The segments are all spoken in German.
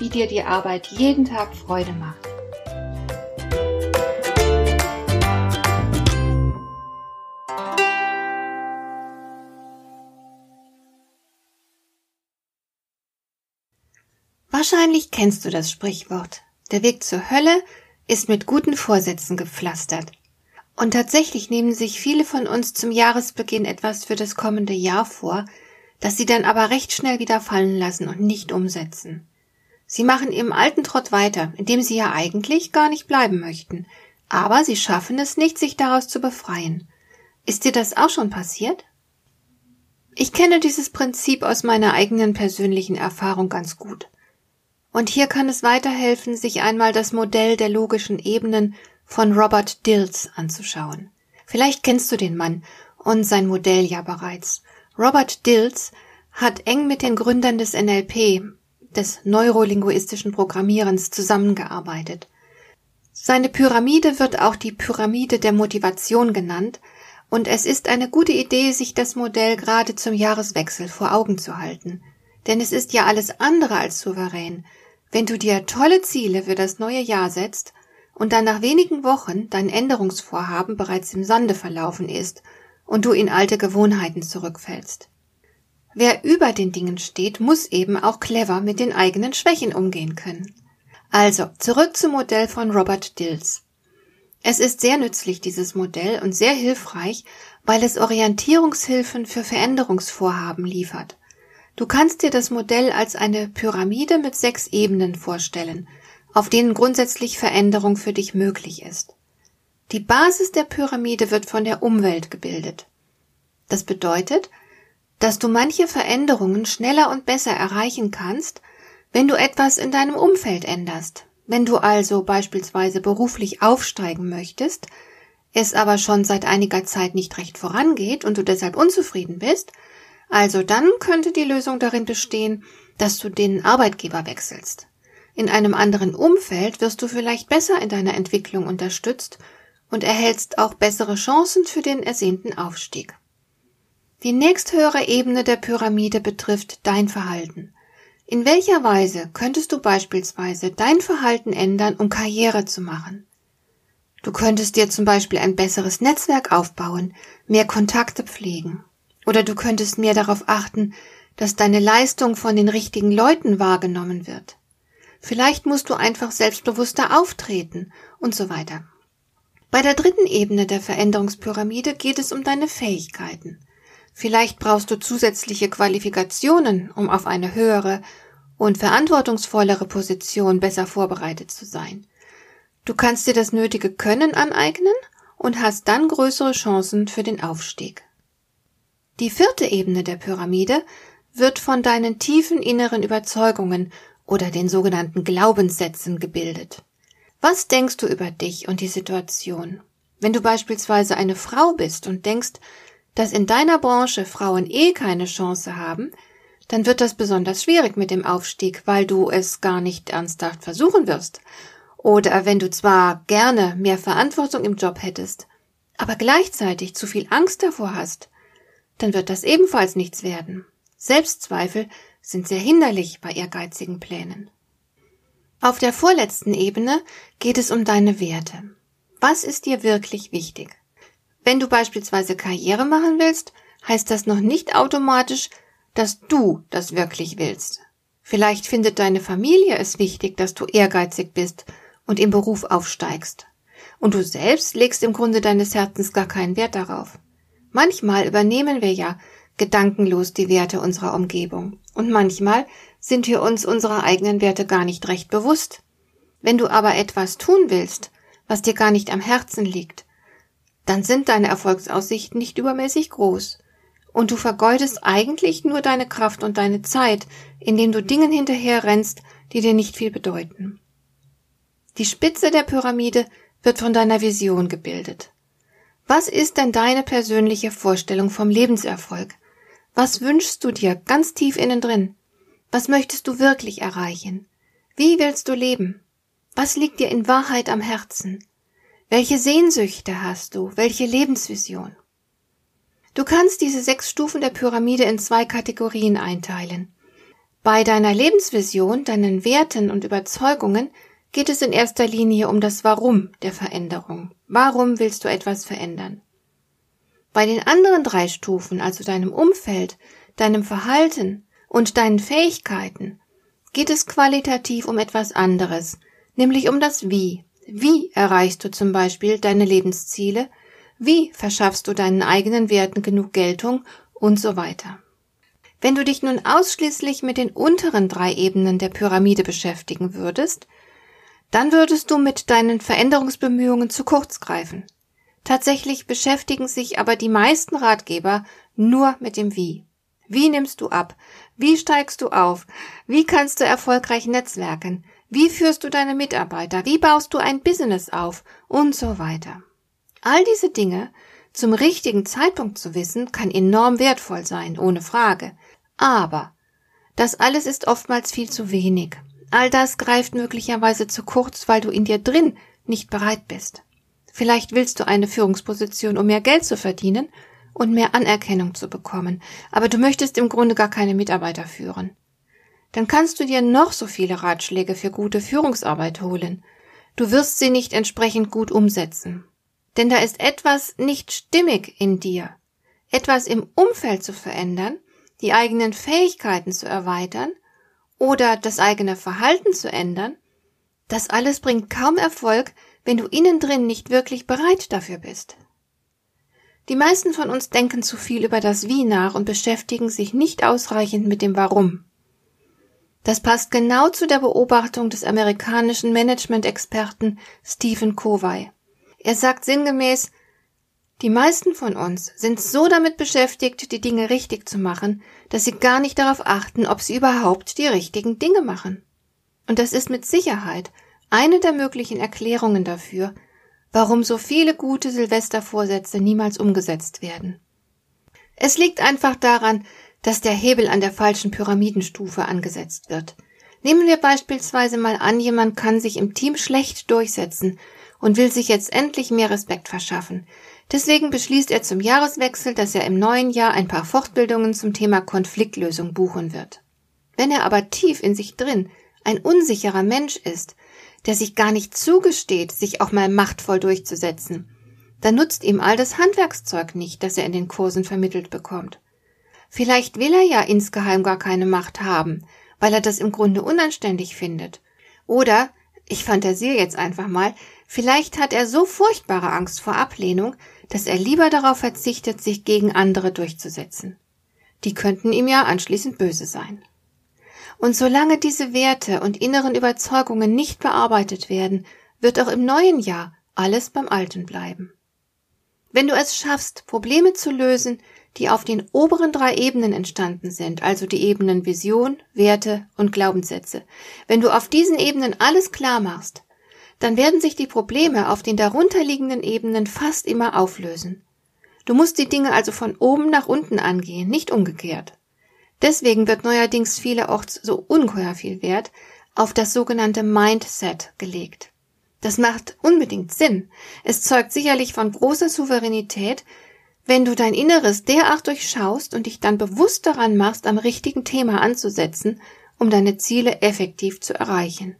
wie dir die Arbeit jeden Tag Freude macht. Wahrscheinlich kennst du das Sprichwort. Der Weg zur Hölle ist mit guten Vorsätzen gepflastert. Und tatsächlich nehmen sich viele von uns zum Jahresbeginn etwas für das kommende Jahr vor, das sie dann aber recht schnell wieder fallen lassen und nicht umsetzen. Sie machen im alten Trott weiter, in dem sie ja eigentlich gar nicht bleiben möchten, aber sie schaffen es nicht, sich daraus zu befreien. Ist dir das auch schon passiert? Ich kenne dieses Prinzip aus meiner eigenen persönlichen Erfahrung ganz gut. Und hier kann es weiterhelfen, sich einmal das Modell der logischen Ebenen von Robert Dills anzuschauen. Vielleicht kennst du den Mann und sein Modell ja bereits. Robert Dills hat eng mit den Gründern des NLP, des neurolinguistischen Programmierens zusammengearbeitet. Seine Pyramide wird auch die Pyramide der Motivation genannt, und es ist eine gute Idee, sich das Modell gerade zum Jahreswechsel vor Augen zu halten. Denn es ist ja alles andere als souverän, wenn du dir tolle Ziele für das neue Jahr setzt und dann nach wenigen Wochen dein Änderungsvorhaben bereits im Sande verlaufen ist und du in alte Gewohnheiten zurückfällst. Wer über den Dingen steht, muss eben auch clever mit den eigenen Schwächen umgehen können. Also, zurück zum Modell von Robert Dills. Es ist sehr nützlich, dieses Modell, und sehr hilfreich, weil es Orientierungshilfen für Veränderungsvorhaben liefert. Du kannst dir das Modell als eine Pyramide mit sechs Ebenen vorstellen, auf denen grundsätzlich Veränderung für dich möglich ist. Die Basis der Pyramide wird von der Umwelt gebildet. Das bedeutet, dass du manche Veränderungen schneller und besser erreichen kannst, wenn du etwas in deinem Umfeld änderst. Wenn du also beispielsweise beruflich aufsteigen möchtest, es aber schon seit einiger Zeit nicht recht vorangeht und du deshalb unzufrieden bist, also dann könnte die Lösung darin bestehen, dass du den Arbeitgeber wechselst. In einem anderen Umfeld wirst du vielleicht besser in deiner Entwicklung unterstützt und erhältst auch bessere Chancen für den ersehnten Aufstieg. Die nächsthöhere Ebene der Pyramide betrifft dein Verhalten. In welcher Weise könntest du beispielsweise dein Verhalten ändern, um Karriere zu machen? Du könntest dir zum Beispiel ein besseres Netzwerk aufbauen, mehr Kontakte pflegen. Oder du könntest mehr darauf achten, dass deine Leistung von den richtigen Leuten wahrgenommen wird. Vielleicht musst du einfach selbstbewusster auftreten und so weiter. Bei der dritten Ebene der Veränderungspyramide geht es um deine Fähigkeiten. Vielleicht brauchst du zusätzliche Qualifikationen, um auf eine höhere und verantwortungsvollere Position besser vorbereitet zu sein. Du kannst dir das nötige Können aneignen und hast dann größere Chancen für den Aufstieg. Die vierte Ebene der Pyramide wird von deinen tiefen inneren Überzeugungen oder den sogenannten Glaubenssätzen gebildet. Was denkst du über dich und die Situation? Wenn du beispielsweise eine Frau bist und denkst, dass in deiner Branche Frauen eh keine Chance haben, dann wird das besonders schwierig mit dem Aufstieg, weil du es gar nicht ernsthaft versuchen wirst. Oder wenn du zwar gerne mehr Verantwortung im Job hättest, aber gleichzeitig zu viel Angst davor hast, dann wird das ebenfalls nichts werden. Selbstzweifel sind sehr hinderlich bei ehrgeizigen Plänen. Auf der vorletzten Ebene geht es um deine Werte. Was ist dir wirklich wichtig? Wenn du beispielsweise Karriere machen willst, heißt das noch nicht automatisch, dass du das wirklich willst. Vielleicht findet deine Familie es wichtig, dass du ehrgeizig bist und im Beruf aufsteigst. Und du selbst legst im Grunde deines Herzens gar keinen Wert darauf. Manchmal übernehmen wir ja gedankenlos die Werte unserer Umgebung. Und manchmal sind wir uns unserer eigenen Werte gar nicht recht bewusst. Wenn du aber etwas tun willst, was dir gar nicht am Herzen liegt, dann sind deine Erfolgsaussichten nicht übermäßig groß. Und du vergeudest eigentlich nur deine Kraft und deine Zeit, indem du Dingen hinterherrennst, die dir nicht viel bedeuten. Die Spitze der Pyramide wird von deiner Vision gebildet. Was ist denn deine persönliche Vorstellung vom Lebenserfolg? Was wünschst du dir ganz tief innen drin? Was möchtest du wirklich erreichen? Wie willst du leben? Was liegt dir in Wahrheit am Herzen? Welche Sehnsüchte hast du? Welche Lebensvision? Du kannst diese sechs Stufen der Pyramide in zwei Kategorien einteilen. Bei deiner Lebensvision, deinen Werten und Überzeugungen geht es in erster Linie um das Warum der Veränderung. Warum willst du etwas verändern? Bei den anderen drei Stufen, also deinem Umfeld, deinem Verhalten und deinen Fähigkeiten, geht es qualitativ um etwas anderes, nämlich um das Wie. Wie erreichst du zum Beispiel deine Lebensziele? Wie verschaffst du deinen eigenen Werten genug Geltung und so weiter? Wenn du dich nun ausschließlich mit den unteren drei Ebenen der Pyramide beschäftigen würdest, dann würdest du mit deinen Veränderungsbemühungen zu kurz greifen. Tatsächlich beschäftigen sich aber die meisten Ratgeber nur mit dem Wie. Wie nimmst du ab? Wie steigst du auf? Wie kannst du erfolgreich netzwerken? Wie führst du deine Mitarbeiter? Wie baust du ein Business auf? Und so weiter. All diese Dinge zum richtigen Zeitpunkt zu wissen, kann enorm wertvoll sein, ohne Frage. Aber das alles ist oftmals viel zu wenig. All das greift möglicherweise zu kurz, weil du in dir drin nicht bereit bist. Vielleicht willst du eine Führungsposition, um mehr Geld zu verdienen und mehr Anerkennung zu bekommen, aber du möchtest im Grunde gar keine Mitarbeiter führen dann kannst du dir noch so viele Ratschläge für gute Führungsarbeit holen. Du wirst sie nicht entsprechend gut umsetzen. Denn da ist etwas nicht stimmig in dir. Etwas im Umfeld zu verändern, die eigenen Fähigkeiten zu erweitern oder das eigene Verhalten zu ändern, das alles bringt kaum Erfolg, wenn du innen drin nicht wirklich bereit dafür bist. Die meisten von uns denken zu viel über das Wie nach und beschäftigen sich nicht ausreichend mit dem Warum. Das passt genau zu der Beobachtung des amerikanischen Management-Experten Stephen Covey. Er sagt sinngemäß, die meisten von uns sind so damit beschäftigt, die Dinge richtig zu machen, dass sie gar nicht darauf achten, ob sie überhaupt die richtigen Dinge machen. Und das ist mit Sicherheit eine der möglichen Erklärungen dafür, warum so viele gute Silvestervorsätze niemals umgesetzt werden. Es liegt einfach daran, dass der Hebel an der falschen Pyramidenstufe angesetzt wird. Nehmen wir beispielsweise mal an, jemand kann sich im Team schlecht durchsetzen und will sich jetzt endlich mehr Respekt verschaffen. Deswegen beschließt er zum Jahreswechsel, dass er im neuen Jahr ein paar Fortbildungen zum Thema Konfliktlösung buchen wird. Wenn er aber tief in sich drin ein unsicherer Mensch ist, der sich gar nicht zugesteht, sich auch mal machtvoll durchzusetzen, dann nutzt ihm all das Handwerkszeug nicht, das er in den Kursen vermittelt bekommt. Vielleicht will er ja insgeheim gar keine Macht haben, weil er das im Grunde unanständig findet. Oder, ich fantasiere jetzt einfach mal, vielleicht hat er so furchtbare Angst vor Ablehnung, dass er lieber darauf verzichtet, sich gegen andere durchzusetzen. Die könnten ihm ja anschließend böse sein. Und solange diese Werte und inneren Überzeugungen nicht bearbeitet werden, wird auch im neuen Jahr alles beim Alten bleiben. Wenn du es schaffst, Probleme zu lösen, die auf den oberen drei Ebenen entstanden sind, also die Ebenen Vision, Werte und Glaubenssätze. Wenn du auf diesen Ebenen alles klar machst, dann werden sich die Probleme auf den darunterliegenden Ebenen fast immer auflösen. Du musst die Dinge also von oben nach unten angehen, nicht umgekehrt. Deswegen wird neuerdings vielerorts so ungeheuer viel Wert auf das sogenannte Mindset gelegt. Das macht unbedingt Sinn. Es zeugt sicherlich von großer Souveränität, wenn du dein Inneres derart durchschaust und dich dann bewusst daran machst, am richtigen Thema anzusetzen, um deine Ziele effektiv zu erreichen.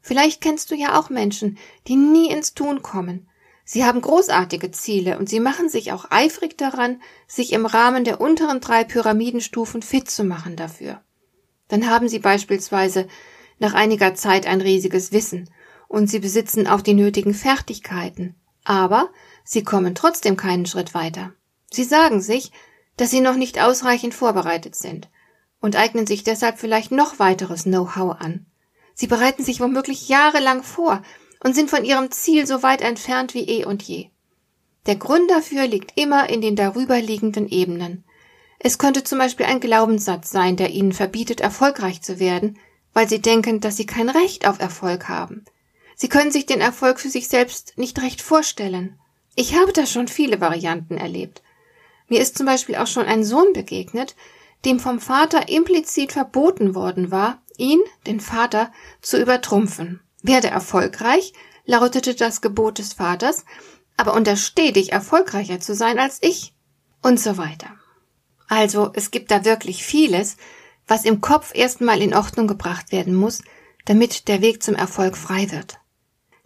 Vielleicht kennst du ja auch Menschen, die nie ins Tun kommen. Sie haben großartige Ziele und sie machen sich auch eifrig daran, sich im Rahmen der unteren drei Pyramidenstufen fit zu machen dafür. Dann haben sie beispielsweise nach einiger Zeit ein riesiges Wissen und sie besitzen auch die nötigen Fertigkeiten, aber sie kommen trotzdem keinen Schritt weiter. Sie sagen sich, dass sie noch nicht ausreichend vorbereitet sind und eignen sich deshalb vielleicht noch weiteres Know-how an. Sie bereiten sich womöglich jahrelang vor und sind von ihrem Ziel so weit entfernt wie eh und je. Der Grund dafür liegt immer in den darüberliegenden Ebenen. Es könnte zum Beispiel ein Glaubenssatz sein, der ihnen verbietet, erfolgreich zu werden, weil sie denken, dass sie kein Recht auf Erfolg haben. Sie können sich den Erfolg für sich selbst nicht recht vorstellen. Ich habe da schon viele Varianten erlebt. Mir ist zum Beispiel auch schon ein Sohn begegnet, dem vom Vater implizit verboten worden war, ihn, den Vater, zu übertrumpfen. Werde erfolgreich, lautete das Gebot des Vaters, aber untersteh dich erfolgreicher zu sein als ich. Und so weiter. Also, es gibt da wirklich vieles, was im Kopf erstmal in Ordnung gebracht werden muss, damit der Weg zum Erfolg frei wird.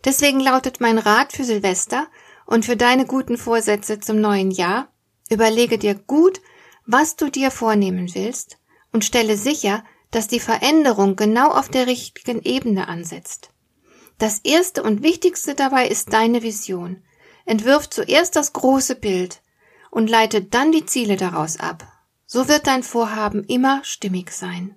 Deswegen lautet mein Rat für Silvester und für deine guten Vorsätze zum neuen Jahr, überlege dir gut, was du dir vornehmen willst und stelle sicher, dass die Veränderung genau auf der richtigen Ebene ansetzt. Das erste und wichtigste dabei ist deine Vision. Entwirf zuerst das große Bild und leite dann die Ziele daraus ab. So wird dein Vorhaben immer stimmig sein.